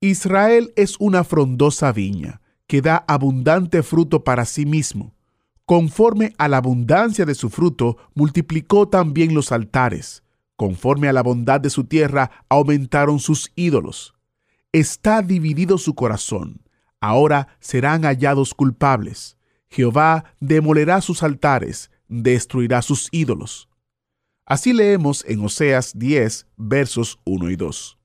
Israel es una frondosa viña que da abundante fruto para sí mismo. Conforme a la abundancia de su fruto, multiplicó también los altares. Conforme a la bondad de su tierra, aumentaron sus ídolos. Está dividido su corazón. Ahora serán hallados culpables. Jehová demolerá sus altares, destruirá sus ídolos. Así leemos en Oseas 10, versos 1 y 2.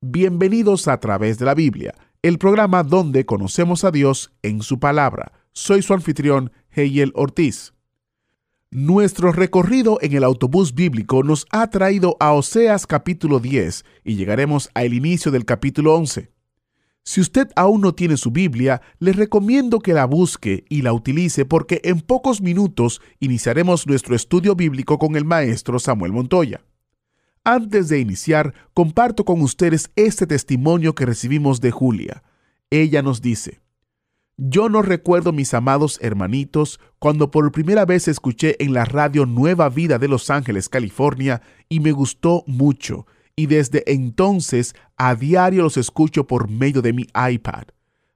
Bienvenidos a través de la Biblia, el programa donde conocemos a Dios en su palabra. Soy su anfitrión, Heyel Ortiz. Nuestro recorrido en el autobús bíblico nos ha traído a Oseas capítulo 10 y llegaremos al inicio del capítulo 11. Si usted aún no tiene su Biblia, le recomiendo que la busque y la utilice porque en pocos minutos iniciaremos nuestro estudio bíblico con el maestro Samuel Montoya. Antes de iniciar, comparto con ustedes este testimonio que recibimos de Julia. Ella nos dice, yo no recuerdo, mis amados hermanitos, cuando por primera vez escuché en la radio Nueva Vida de Los Ángeles, California, y me gustó mucho, y desde entonces a diario los escucho por medio de mi iPad.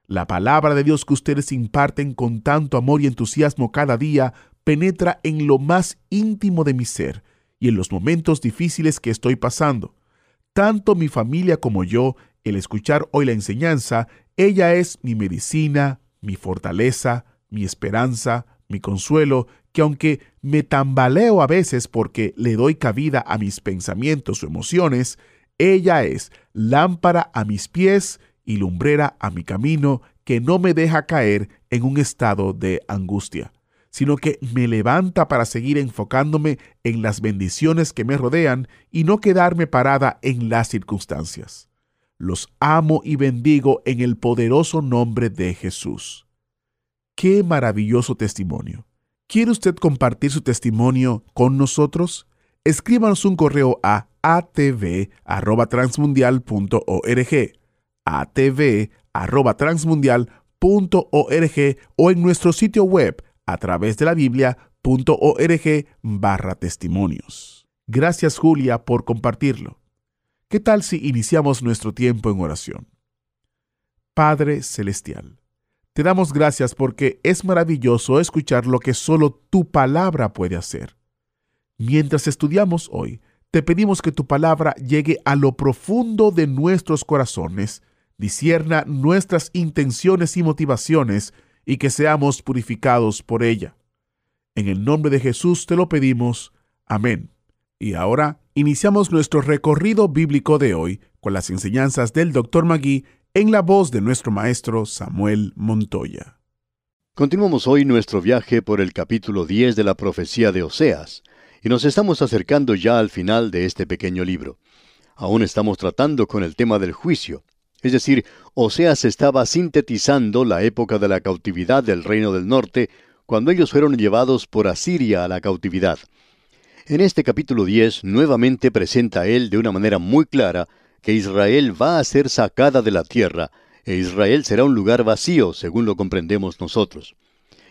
La palabra de Dios que ustedes imparten con tanto amor y entusiasmo cada día penetra en lo más íntimo de mi ser y en los momentos difíciles que estoy pasando. Tanto mi familia como yo, el escuchar hoy la enseñanza, ella es mi medicina, mi fortaleza, mi esperanza, mi consuelo, que aunque me tambaleo a veces porque le doy cabida a mis pensamientos o emociones, ella es lámpara a mis pies y lumbrera a mi camino que no me deja caer en un estado de angustia, sino que me levanta para seguir enfocándome en las bendiciones que me rodean y no quedarme parada en las circunstancias. Los amo y bendigo en el poderoso nombre de Jesús. Qué maravilloso testimonio. ¿Quiere usted compartir su testimonio con nosotros? Escríbanos un correo a atv@transmundial.org, atv@transmundial.org o en nuestro sitio web a través de la biblia.org barra testimonios. Gracias Julia por compartirlo. ¿Qué tal si iniciamos nuestro tiempo en oración? Padre Celestial, te damos gracias porque es maravilloso escuchar lo que solo tu palabra puede hacer. Mientras estudiamos hoy, te pedimos que tu palabra llegue a lo profundo de nuestros corazones, disierna nuestras intenciones y motivaciones y que seamos purificados por ella. En el nombre de Jesús te lo pedimos. Amén. Y ahora iniciamos nuestro recorrido bíblico de hoy con las enseñanzas del Dr. Magui en la voz de nuestro maestro Samuel Montoya. Continuamos hoy nuestro viaje por el capítulo 10 de la profecía de Oseas, y nos estamos acercando ya al final de este pequeño libro. Aún estamos tratando con el tema del juicio, es decir, Oseas estaba sintetizando la época de la cautividad del reino del norte, cuando ellos fueron llevados por Asiria a la cautividad. En este capítulo 10 nuevamente presenta él de una manera muy clara que Israel va a ser sacada de la tierra, e Israel será un lugar vacío, según lo comprendemos nosotros.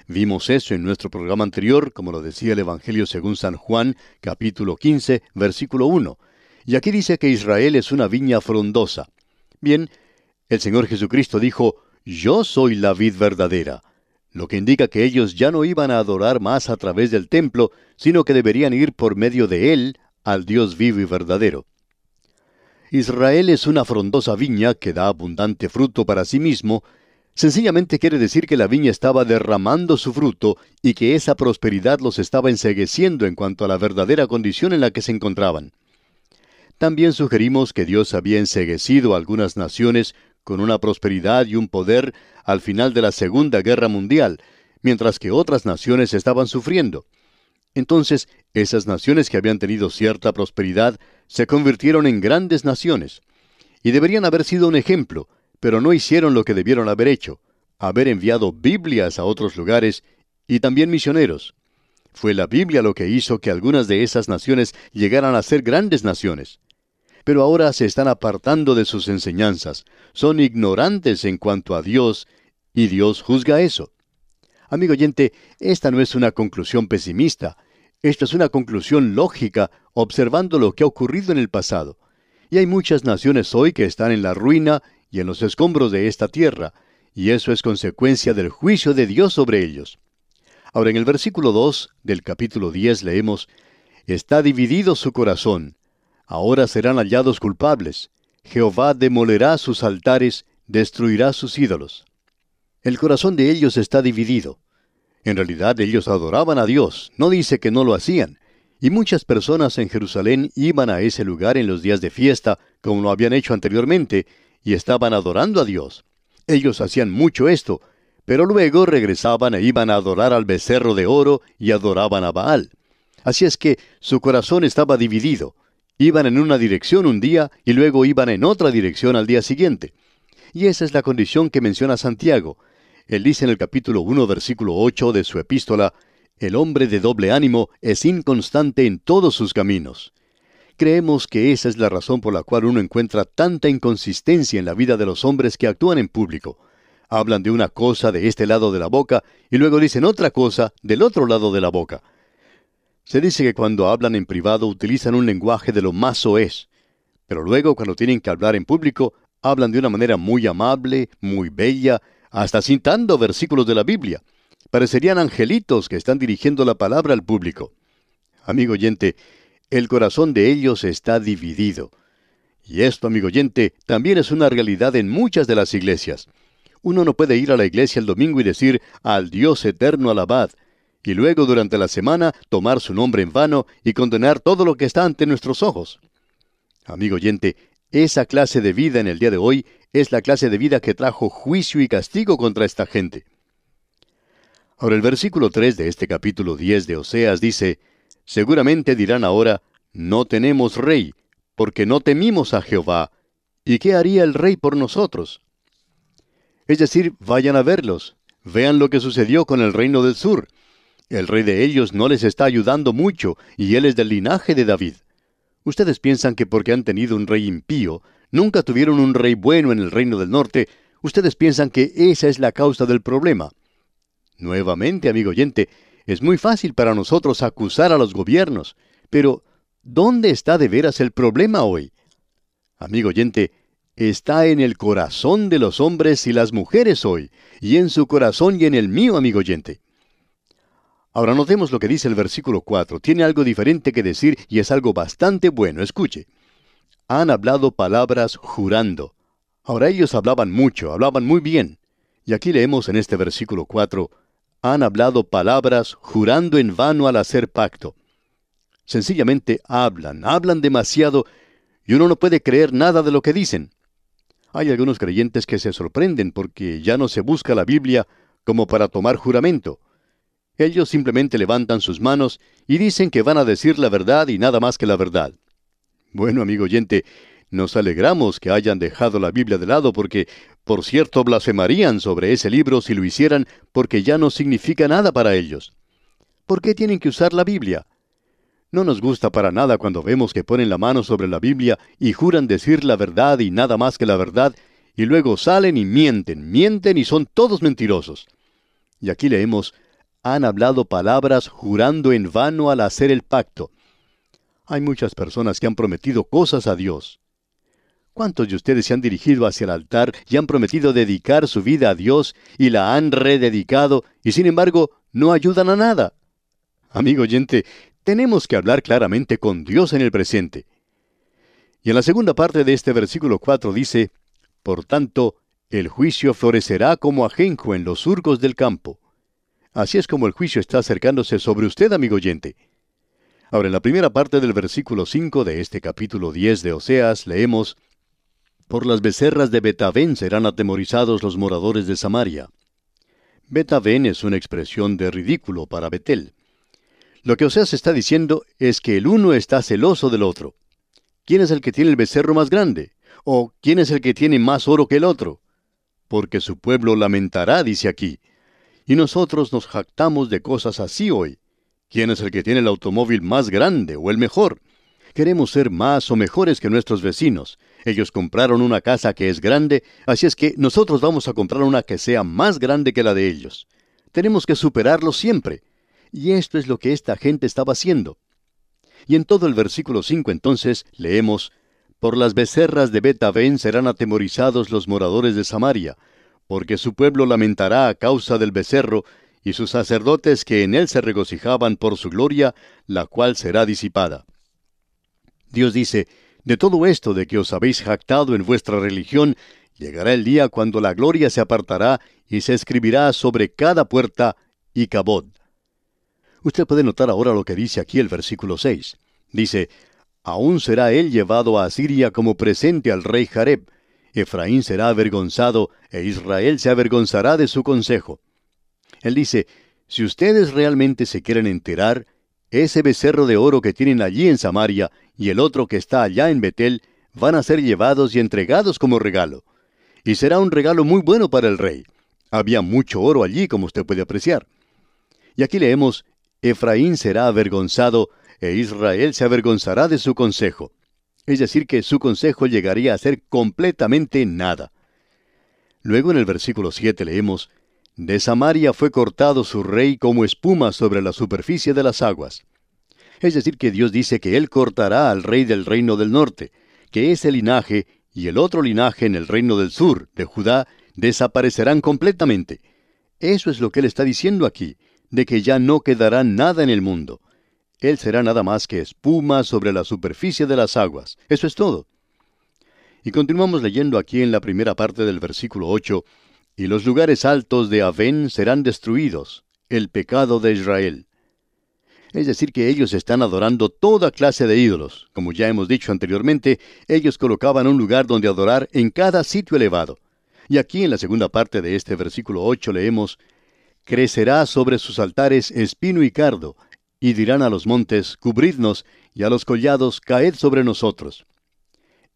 Vimos eso en nuestro programa anterior, como lo decía el Evangelio según San Juan, capítulo 15, versículo 1. Y aquí dice que Israel es una viña frondosa. Bien, el Señor Jesucristo dijo, Yo soy la vid verdadera, lo que indica que ellos ya no iban a adorar más a través del templo, sino que deberían ir por medio de él al Dios vivo y verdadero. Israel es una frondosa viña que da abundante fruto para sí mismo, sencillamente quiere decir que la viña estaba derramando su fruto y que esa prosperidad los estaba ensegueciendo en cuanto a la verdadera condición en la que se encontraban. También sugerimos que Dios había enseguecido a algunas naciones con una prosperidad y un poder al final de la Segunda Guerra Mundial, mientras que otras naciones estaban sufriendo. Entonces, esas naciones que habían tenido cierta prosperidad se convirtieron en grandes naciones. Y deberían haber sido un ejemplo, pero no hicieron lo que debieron haber hecho, haber enviado Biblias a otros lugares y también misioneros. Fue la Biblia lo que hizo que algunas de esas naciones llegaran a ser grandes naciones. Pero ahora se están apartando de sus enseñanzas, son ignorantes en cuanto a Dios, y Dios juzga eso. Amigo oyente, esta no es una conclusión pesimista, esta es una conclusión lógica observando lo que ha ocurrido en el pasado. Y hay muchas naciones hoy que están en la ruina y en los escombros de esta tierra, y eso es consecuencia del juicio de Dios sobre ellos. Ahora en el versículo 2 del capítulo 10 leemos, Está dividido su corazón, ahora serán hallados culpables, Jehová demolerá sus altares, destruirá sus ídolos. El corazón de ellos está dividido. En realidad ellos adoraban a Dios, no dice que no lo hacían, y muchas personas en Jerusalén iban a ese lugar en los días de fiesta, como lo habían hecho anteriormente, y estaban adorando a Dios. Ellos hacían mucho esto, pero luego regresaban e iban a adorar al becerro de oro y adoraban a Baal. Así es que su corazón estaba dividido. Iban en una dirección un día y luego iban en otra dirección al día siguiente. Y esa es la condición que menciona Santiago. Él dice en el capítulo 1, versículo 8 de su epístola, El hombre de doble ánimo es inconstante en todos sus caminos. Creemos que esa es la razón por la cual uno encuentra tanta inconsistencia en la vida de los hombres que actúan en público. Hablan de una cosa de este lado de la boca y luego dicen otra cosa del otro lado de la boca. Se dice que cuando hablan en privado utilizan un lenguaje de lo más soez, pero luego cuando tienen que hablar en público hablan de una manera muy amable, muy bella, hasta citando versículos de la Biblia. Parecerían angelitos que están dirigiendo la palabra al público. Amigo oyente, el corazón de ellos está dividido. Y esto, amigo oyente, también es una realidad en muchas de las iglesias. Uno no puede ir a la iglesia el domingo y decir al Dios eterno alabad, y luego durante la semana tomar su nombre en vano y condenar todo lo que está ante nuestros ojos. Amigo oyente, esa clase de vida en el día de hoy es la clase de vida que trajo juicio y castigo contra esta gente. Ahora el versículo 3 de este capítulo 10 de Oseas dice, Seguramente dirán ahora, no tenemos rey, porque no temimos a Jehová. ¿Y qué haría el rey por nosotros? Es decir, vayan a verlos, vean lo que sucedió con el reino del sur. El rey de ellos no les está ayudando mucho, y él es del linaje de David. Ustedes piensan que porque han tenido un rey impío, nunca tuvieron un rey bueno en el reino del norte, ustedes piensan que esa es la causa del problema. Nuevamente, amigo oyente, es muy fácil para nosotros acusar a los gobiernos, pero ¿dónde está de veras el problema hoy? Amigo oyente, está en el corazón de los hombres y las mujeres hoy, y en su corazón y en el mío, amigo oyente. Ahora notemos lo que dice el versículo 4. Tiene algo diferente que decir y es algo bastante bueno. Escuche. Han hablado palabras jurando. Ahora ellos hablaban mucho, hablaban muy bien. Y aquí leemos en este versículo 4, han hablado palabras jurando en vano al hacer pacto. Sencillamente hablan, hablan demasiado y uno no puede creer nada de lo que dicen. Hay algunos creyentes que se sorprenden porque ya no se busca la Biblia como para tomar juramento. Ellos simplemente levantan sus manos y dicen que van a decir la verdad y nada más que la verdad. Bueno, amigo oyente, nos alegramos que hayan dejado la Biblia de lado porque, por cierto, blasfemarían sobre ese libro si lo hicieran porque ya no significa nada para ellos. ¿Por qué tienen que usar la Biblia? No nos gusta para nada cuando vemos que ponen la mano sobre la Biblia y juran decir la verdad y nada más que la verdad, y luego salen y mienten, mienten y son todos mentirosos. Y aquí leemos, han hablado palabras jurando en vano al hacer el pacto. Hay muchas personas que han prometido cosas a Dios. ¿Cuántos de ustedes se han dirigido hacia el altar y han prometido dedicar su vida a Dios y la han rededicado y sin embargo no ayudan a nada? Amigo oyente, tenemos que hablar claramente con Dios en el presente. Y en la segunda parte de este versículo 4 dice, Por tanto, el juicio florecerá como ajenjo en los surcos del campo. Así es como el juicio está acercándose sobre usted, amigo oyente. Ahora, en la primera parte del versículo 5 de este capítulo 10 de Oseas, leemos, Por las becerras de Betavén serán atemorizados los moradores de Samaria. Betavén es una expresión de ridículo para Betel. Lo que Oseas está diciendo es que el uno está celoso del otro. ¿Quién es el que tiene el becerro más grande? ¿O quién es el que tiene más oro que el otro? porque su pueblo lamentará, dice aquí. Y nosotros nos jactamos de cosas así hoy. ¿Quién es el que tiene el automóvil más grande o el mejor? Queremos ser más o mejores que nuestros vecinos. Ellos compraron una casa que es grande, así es que nosotros vamos a comprar una que sea más grande que la de ellos. Tenemos que superarlo siempre. Y esto es lo que esta gente estaba haciendo. Y en todo el versículo 5 entonces leemos, Por las becerras de Betavén serán atemorizados los moradores de Samaria, porque su pueblo lamentará a causa del becerro, y sus sacerdotes que en él se regocijaban por su gloria, la cual será disipada. Dios dice, de todo esto de que os habéis jactado en vuestra religión, llegará el día cuando la gloria se apartará y se escribirá sobre cada puerta y cabod. Usted puede notar ahora lo que dice aquí el versículo 6. Dice, Aún será él llevado a Asiria como presente al rey Jareb. Efraín será avergonzado e Israel se avergonzará de su consejo. Él dice, si ustedes realmente se quieren enterar, ese becerro de oro que tienen allí en Samaria y el otro que está allá en Betel van a ser llevados y entregados como regalo. Y será un regalo muy bueno para el rey. Había mucho oro allí, como usted puede apreciar. Y aquí leemos, Efraín será avergonzado e Israel se avergonzará de su consejo. Es decir, que su consejo llegaría a ser completamente nada. Luego en el versículo 7 leemos, de Samaria fue cortado su rey como espuma sobre la superficie de las aguas. Es decir, que Dios dice que Él cortará al rey del reino del norte, que ese linaje y el otro linaje en el reino del sur, de Judá, desaparecerán completamente. Eso es lo que Él está diciendo aquí, de que ya no quedará nada en el mundo. Él será nada más que espuma sobre la superficie de las aguas. Eso es todo. Y continuamos leyendo aquí en la primera parte del versículo 8, y los lugares altos de Avén serán destruidos, el pecado de Israel. Es decir, que ellos están adorando toda clase de ídolos. Como ya hemos dicho anteriormente, ellos colocaban un lugar donde adorar en cada sitio elevado. Y aquí en la segunda parte de este versículo 8 leemos, Crecerá sobre sus altares espino y cardo, y dirán a los montes, Cubridnos, y a los collados, Caed sobre nosotros.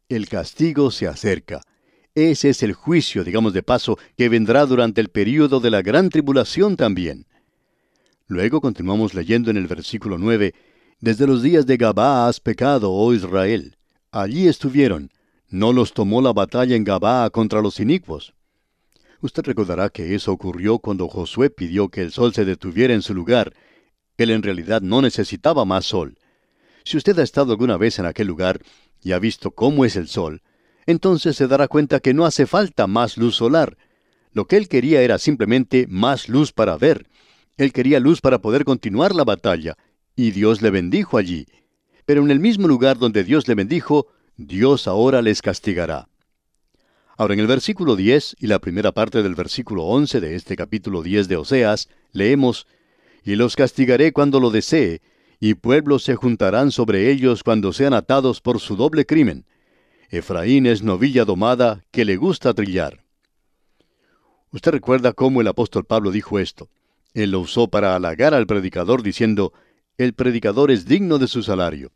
El castigo se acerca. Ese es el juicio, digamos de paso, que vendrá durante el período de la gran tribulación también. Luego continuamos leyendo en el versículo 9, Desde los días de Gabá has pecado, oh Israel. Allí estuvieron. No los tomó la batalla en Gabá contra los inicuos. Usted recordará que eso ocurrió cuando Josué pidió que el sol se detuviera en su lugar. Él en realidad no necesitaba más sol. Si usted ha estado alguna vez en aquel lugar y ha visto cómo es el sol, entonces se dará cuenta que no hace falta más luz solar. Lo que él quería era simplemente más luz para ver. Él quería luz para poder continuar la batalla, y Dios le bendijo allí. Pero en el mismo lugar donde Dios le bendijo, Dios ahora les castigará. Ahora en el versículo 10 y la primera parte del versículo 11 de este capítulo 10 de Oseas, leemos, Y los castigaré cuando lo desee, y pueblos se juntarán sobre ellos cuando sean atados por su doble crimen Efraín es novilla domada que le gusta trillar. Usted recuerda cómo el apóstol Pablo dijo esto. Él lo usó para halagar al predicador diciendo, el predicador es digno de su salario.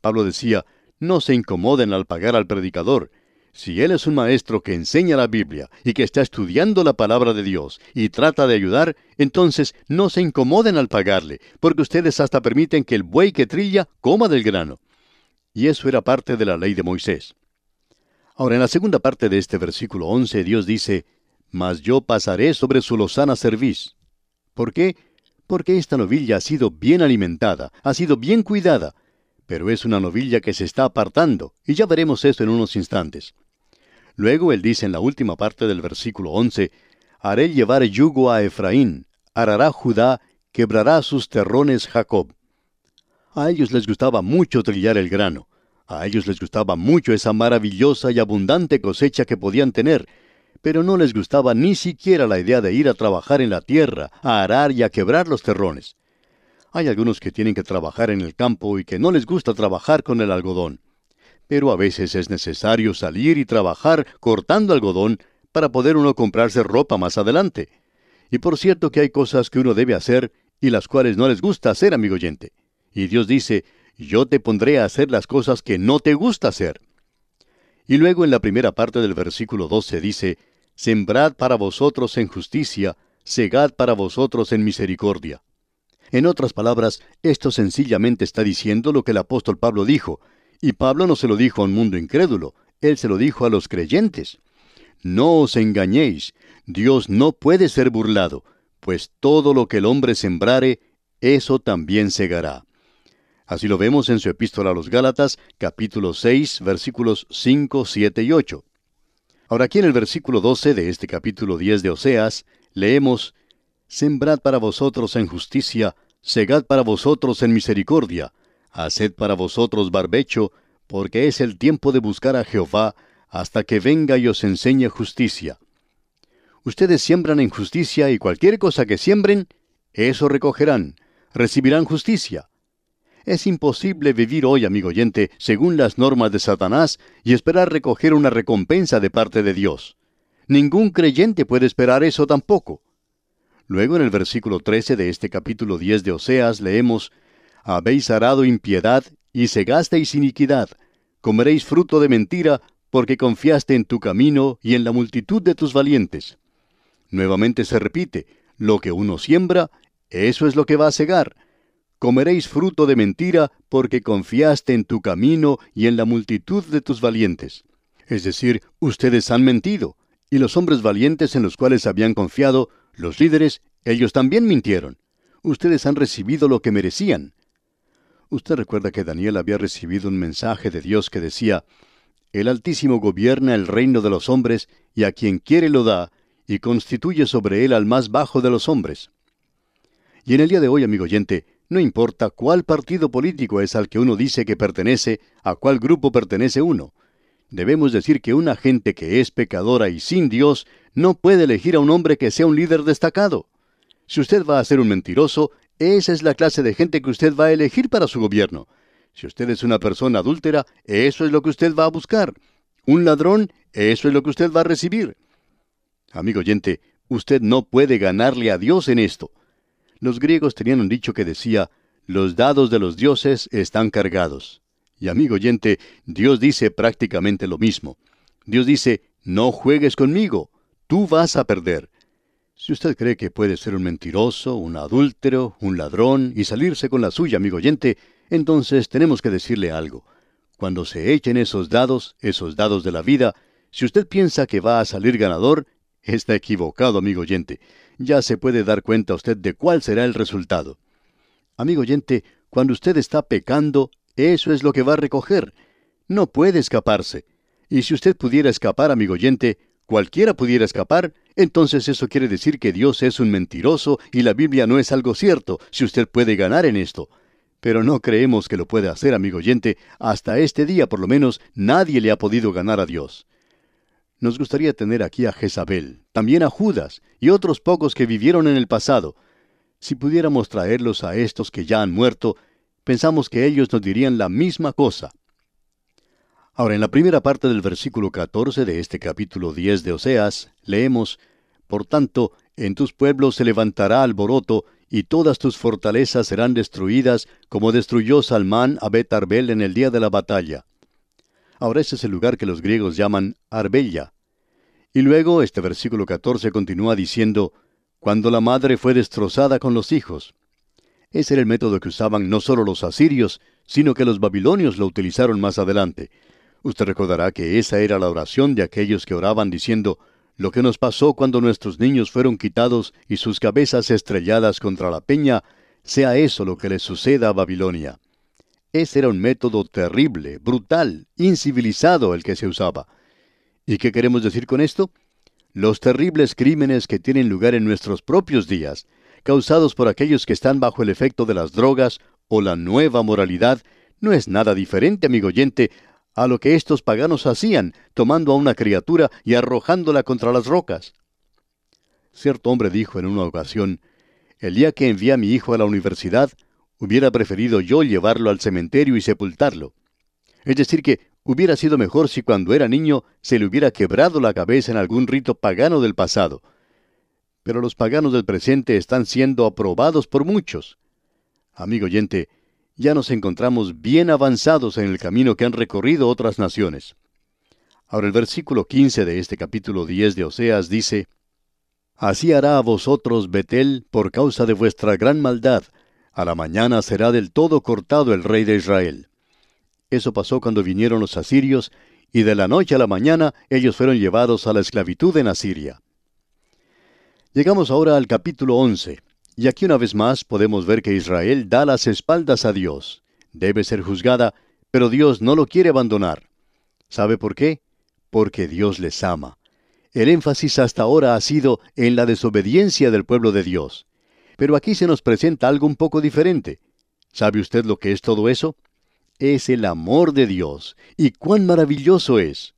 Pablo decía, no se incomoden al pagar al predicador. Si él es un maestro que enseña la Biblia y que está estudiando la palabra de Dios y trata de ayudar, entonces no se incomoden al pagarle, porque ustedes hasta permiten que el buey que trilla coma del grano. Y eso era parte de la ley de Moisés. Ahora, en la segunda parte de este versículo 11, Dios dice, Mas yo pasaré sobre su lozana cerviz. ¿Por qué? Porque esta novilla ha sido bien alimentada, ha sido bien cuidada, pero es una novilla que se está apartando, y ya veremos eso en unos instantes. Luego él dice en la última parte del versículo 11, Haré llevar yugo a Efraín, arará Judá, quebrará sus terrones Jacob. A ellos les gustaba mucho trillar el grano. A ellos les gustaba mucho esa maravillosa y abundante cosecha que podían tener, pero no les gustaba ni siquiera la idea de ir a trabajar en la tierra, a arar y a quebrar los terrones. Hay algunos que tienen que trabajar en el campo y que no les gusta trabajar con el algodón. Pero a veces es necesario salir y trabajar cortando algodón para poder uno comprarse ropa más adelante. Y por cierto que hay cosas que uno debe hacer y las cuales no les gusta hacer, amigo oyente. Y Dios dice, yo te pondré a hacer las cosas que no te gusta hacer. Y luego en la primera parte del versículo 12 dice, sembrad para vosotros en justicia, segad para vosotros en misericordia. En otras palabras, esto sencillamente está diciendo lo que el apóstol Pablo dijo, y Pablo no se lo dijo a un mundo incrédulo, él se lo dijo a los creyentes. No os engañéis, Dios no puede ser burlado, pues todo lo que el hombre sembrare, eso también segará. Así lo vemos en su epístola a los Gálatas, capítulo 6, versículos 5, 7 y 8. Ahora aquí en el versículo 12 de este capítulo 10 de Oseas, leemos, Sembrad para vosotros en justicia, segad para vosotros en misericordia, haced para vosotros barbecho, porque es el tiempo de buscar a Jehová, hasta que venga y os enseñe justicia. Ustedes siembran en justicia y cualquier cosa que siembren, eso recogerán, recibirán justicia. Es imposible vivir hoy, amigo oyente, según las normas de Satanás y esperar recoger una recompensa de parte de Dios. Ningún creyente puede esperar eso tampoco. Luego en el versículo 13 de este capítulo 10 de Oseas leemos, Habéis arado impiedad y segasteis iniquidad, comeréis fruto de mentira, porque confiaste en tu camino y en la multitud de tus valientes. Nuevamente se repite, lo que uno siembra, eso es lo que va a segar comeréis fruto de mentira porque confiaste en tu camino y en la multitud de tus valientes. Es decir, ustedes han mentido, y los hombres valientes en los cuales habían confiado, los líderes, ellos también mintieron. Ustedes han recibido lo que merecían. Usted recuerda que Daniel había recibido un mensaje de Dios que decía, El Altísimo gobierna el reino de los hombres, y a quien quiere lo da, y constituye sobre él al más bajo de los hombres. Y en el día de hoy, amigo oyente, no importa cuál partido político es al que uno dice que pertenece, a cuál grupo pertenece uno. Debemos decir que una gente que es pecadora y sin Dios no puede elegir a un hombre que sea un líder destacado. Si usted va a ser un mentiroso, esa es la clase de gente que usted va a elegir para su gobierno. Si usted es una persona adúltera, eso es lo que usted va a buscar. Un ladrón, eso es lo que usted va a recibir. Amigo oyente, usted no puede ganarle a Dios en esto. Los griegos tenían un dicho que decía, los dados de los dioses están cargados. Y amigo oyente, Dios dice prácticamente lo mismo. Dios dice, no juegues conmigo, tú vas a perder. Si usted cree que puede ser un mentiroso, un adúltero, un ladrón y salirse con la suya, amigo oyente, entonces tenemos que decirle algo. Cuando se echen esos dados, esos dados de la vida, si usted piensa que va a salir ganador, está equivocado, amigo oyente ya se puede dar cuenta usted de cuál será el resultado. Amigo oyente, cuando usted está pecando, eso es lo que va a recoger. No puede escaparse. Y si usted pudiera escapar, amigo oyente, cualquiera pudiera escapar, entonces eso quiere decir que Dios es un mentiroso y la Biblia no es algo cierto, si usted puede ganar en esto. Pero no creemos que lo puede hacer, amigo oyente. Hasta este día, por lo menos, nadie le ha podido ganar a Dios. Nos gustaría tener aquí a Jezabel, también a Judas y otros pocos que vivieron en el pasado. Si pudiéramos traerlos a estos que ya han muerto, pensamos que ellos nos dirían la misma cosa. Ahora, en la primera parte del versículo 14 de este capítulo 10 de Oseas, leemos, Por tanto, en tus pueblos se levantará alboroto, y todas tus fortalezas serán destruidas, como destruyó Salmán a Betarbel en el día de la batalla. Ahora ese es el lugar que los griegos llaman Arbella. Y luego este versículo 14 continúa diciendo, cuando la madre fue destrozada con los hijos. Ese era el método que usaban no solo los asirios, sino que los babilonios lo utilizaron más adelante. Usted recordará que esa era la oración de aquellos que oraban diciendo, lo que nos pasó cuando nuestros niños fueron quitados y sus cabezas estrelladas contra la peña, sea eso lo que les suceda a Babilonia. Ese era un método terrible, brutal, incivilizado el que se usaba. ¿Y qué queremos decir con esto? Los terribles crímenes que tienen lugar en nuestros propios días, causados por aquellos que están bajo el efecto de las drogas o la nueva moralidad, no es nada diferente, amigo oyente, a lo que estos paganos hacían, tomando a una criatura y arrojándola contra las rocas. Cierto hombre dijo en una ocasión, el día que envié a mi hijo a la universidad, Hubiera preferido yo llevarlo al cementerio y sepultarlo. Es decir, que hubiera sido mejor si cuando era niño se le hubiera quebrado la cabeza en algún rito pagano del pasado. Pero los paganos del presente están siendo aprobados por muchos. Amigo oyente, ya nos encontramos bien avanzados en el camino que han recorrido otras naciones. Ahora el versículo 15 de este capítulo 10 de Oseas dice, Así hará a vosotros Betel por causa de vuestra gran maldad. A la mañana será del todo cortado el rey de Israel. Eso pasó cuando vinieron los asirios, y de la noche a la mañana ellos fueron llevados a la esclavitud en Asiria. Llegamos ahora al capítulo 11, y aquí una vez más podemos ver que Israel da las espaldas a Dios. Debe ser juzgada, pero Dios no lo quiere abandonar. ¿Sabe por qué? Porque Dios les ama. El énfasis hasta ahora ha sido en la desobediencia del pueblo de Dios. Pero aquí se nos presenta algo un poco diferente. ¿Sabe usted lo que es todo eso? Es el amor de Dios. ¿Y cuán maravilloso es?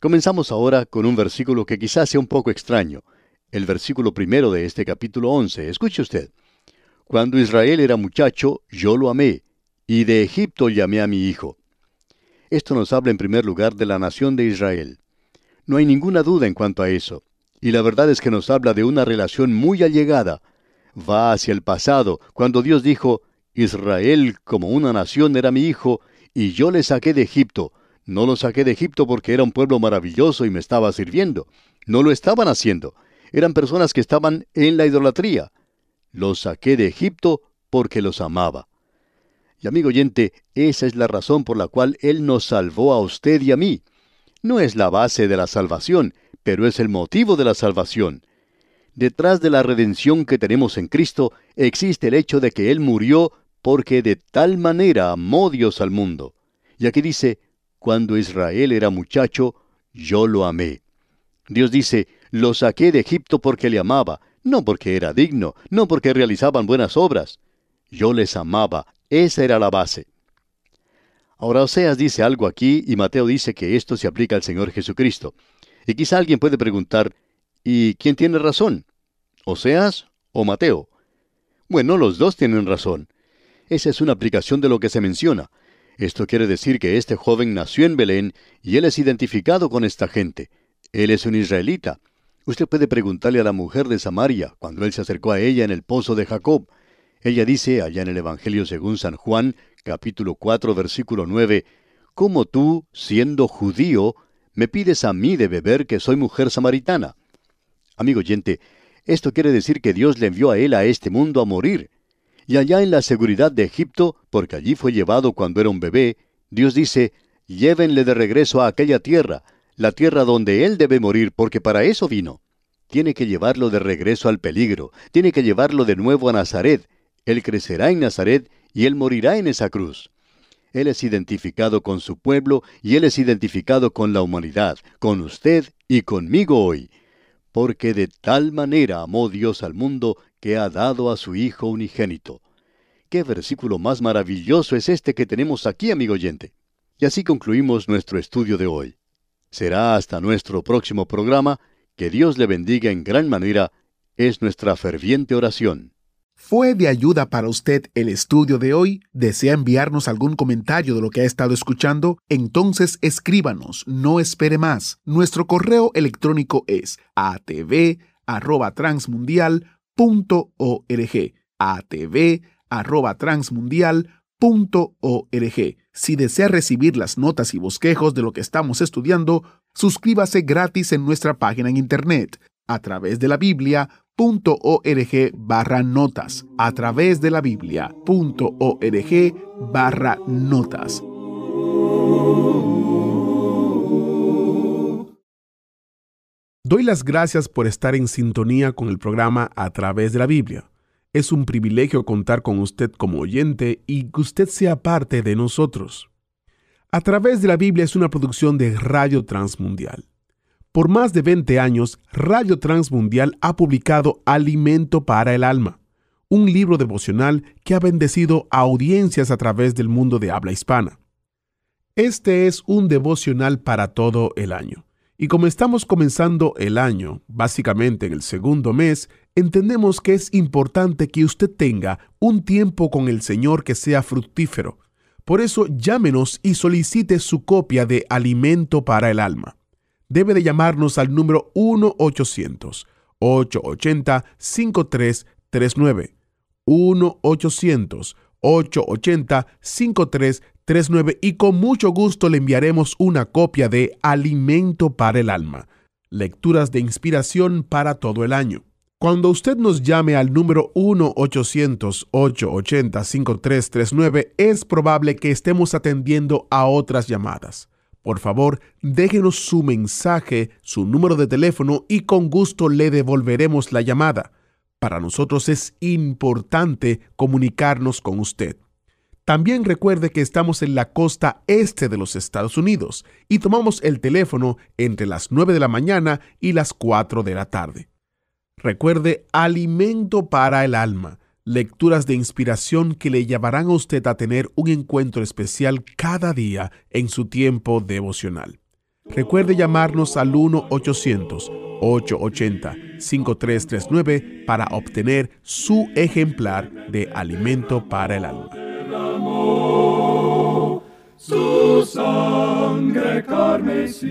Comenzamos ahora con un versículo que quizás sea un poco extraño. El versículo primero de este capítulo 11. Escuche usted. Cuando Israel era muchacho, yo lo amé, y de Egipto llamé a mi hijo. Esto nos habla en primer lugar de la nación de Israel. No hay ninguna duda en cuanto a eso. Y la verdad es que nos habla de una relación muy allegada. Va hacia el pasado, cuando Dios dijo, Israel como una nación era mi hijo, y yo le saqué de Egipto. No lo saqué de Egipto porque era un pueblo maravilloso y me estaba sirviendo. No lo estaban haciendo. Eran personas que estaban en la idolatría. Los saqué de Egipto porque los amaba. Y amigo oyente, esa es la razón por la cual Él nos salvó a usted y a mí. No es la base de la salvación, pero es el motivo de la salvación. Detrás de la redención que tenemos en Cristo existe el hecho de que Él murió porque de tal manera amó Dios al mundo. Y aquí dice, cuando Israel era muchacho, yo lo amé. Dios dice, lo saqué de Egipto porque le amaba, no porque era digno, no porque realizaban buenas obras. Yo les amaba, esa era la base. Ahora Oseas dice algo aquí y Mateo dice que esto se aplica al Señor Jesucristo. Y quizá alguien puede preguntar, ¿y quién tiene razón? ¿Oseas o Mateo? Bueno, los dos tienen razón. Esa es una aplicación de lo que se menciona. Esto quiere decir que este joven nació en Belén y él es identificado con esta gente. Él es un israelita. Usted puede preguntarle a la mujer de Samaria cuando él se acercó a ella en el pozo de Jacob. Ella dice allá en el Evangelio según San Juan, capítulo 4, versículo 9, ¿Cómo tú, siendo judío, me pides a mí de beber que soy mujer samaritana? Amigo oyente, esto quiere decir que Dios le envió a él a este mundo a morir. Y allá en la seguridad de Egipto, porque allí fue llevado cuando era un bebé, Dios dice, llévenle de regreso a aquella tierra, la tierra donde él debe morir, porque para eso vino. Tiene que llevarlo de regreso al peligro, tiene que llevarlo de nuevo a Nazaret, él crecerá en Nazaret y Él morirá en esa cruz. Él es identificado con su pueblo y Él es identificado con la humanidad, con usted y conmigo hoy. Porque de tal manera amó Dios al mundo que ha dado a su Hijo unigénito. Qué versículo más maravilloso es este que tenemos aquí, amigo oyente. Y así concluimos nuestro estudio de hoy. Será hasta nuestro próximo programa. Que Dios le bendiga en gran manera. Es nuestra ferviente oración. ¿Fue de ayuda para usted el estudio de hoy? ¿Desea enviarnos algún comentario de lo que ha estado escuchando? Entonces escríbanos, no espere más. Nuestro correo electrónico es atv@transmundial.org. atv@transmundial.org. Si desea recibir las notas y bosquejos de lo que estamos estudiando, suscríbase gratis en nuestra página en internet a través de la Biblia .org barra notas a través de la biblia.org barra notas. Doy las gracias por estar en sintonía con el programa A través de la Biblia. Es un privilegio contar con usted como oyente y que usted sea parte de nosotros. A través de la Biblia es una producción de Radio Transmundial. Por más de 20 años, Radio Transmundial ha publicado Alimento para el Alma, un libro devocional que ha bendecido a audiencias a través del mundo de habla hispana. Este es un devocional para todo el año. Y como estamos comenzando el año, básicamente en el segundo mes, entendemos que es importante que usted tenga un tiempo con el Señor que sea fructífero. Por eso llámenos y solicite su copia de Alimento para el Alma debe de llamarnos al número 1-800-880-5339. 1-800-880-5339 5339 y con mucho gusto le enviaremos una copia de Alimento para el Alma, lecturas de inspiración para todo el año. Cuando usted nos llame al número 1-800-880-5339, es probable que estemos atendiendo a otras llamadas. Por favor, déjenos su mensaje, su número de teléfono y con gusto le devolveremos la llamada. Para nosotros es importante comunicarnos con usted. También recuerde que estamos en la costa este de los Estados Unidos y tomamos el teléfono entre las 9 de la mañana y las 4 de la tarde. Recuerde, alimento para el alma, lecturas de inspiración que le llevarán a usted a tener un encuentro especial cada día en su tiempo devocional. Recuerde llamarnos al 1-800-880-5339 para obtener su ejemplar de alimento para el alma. Su sangre carmesí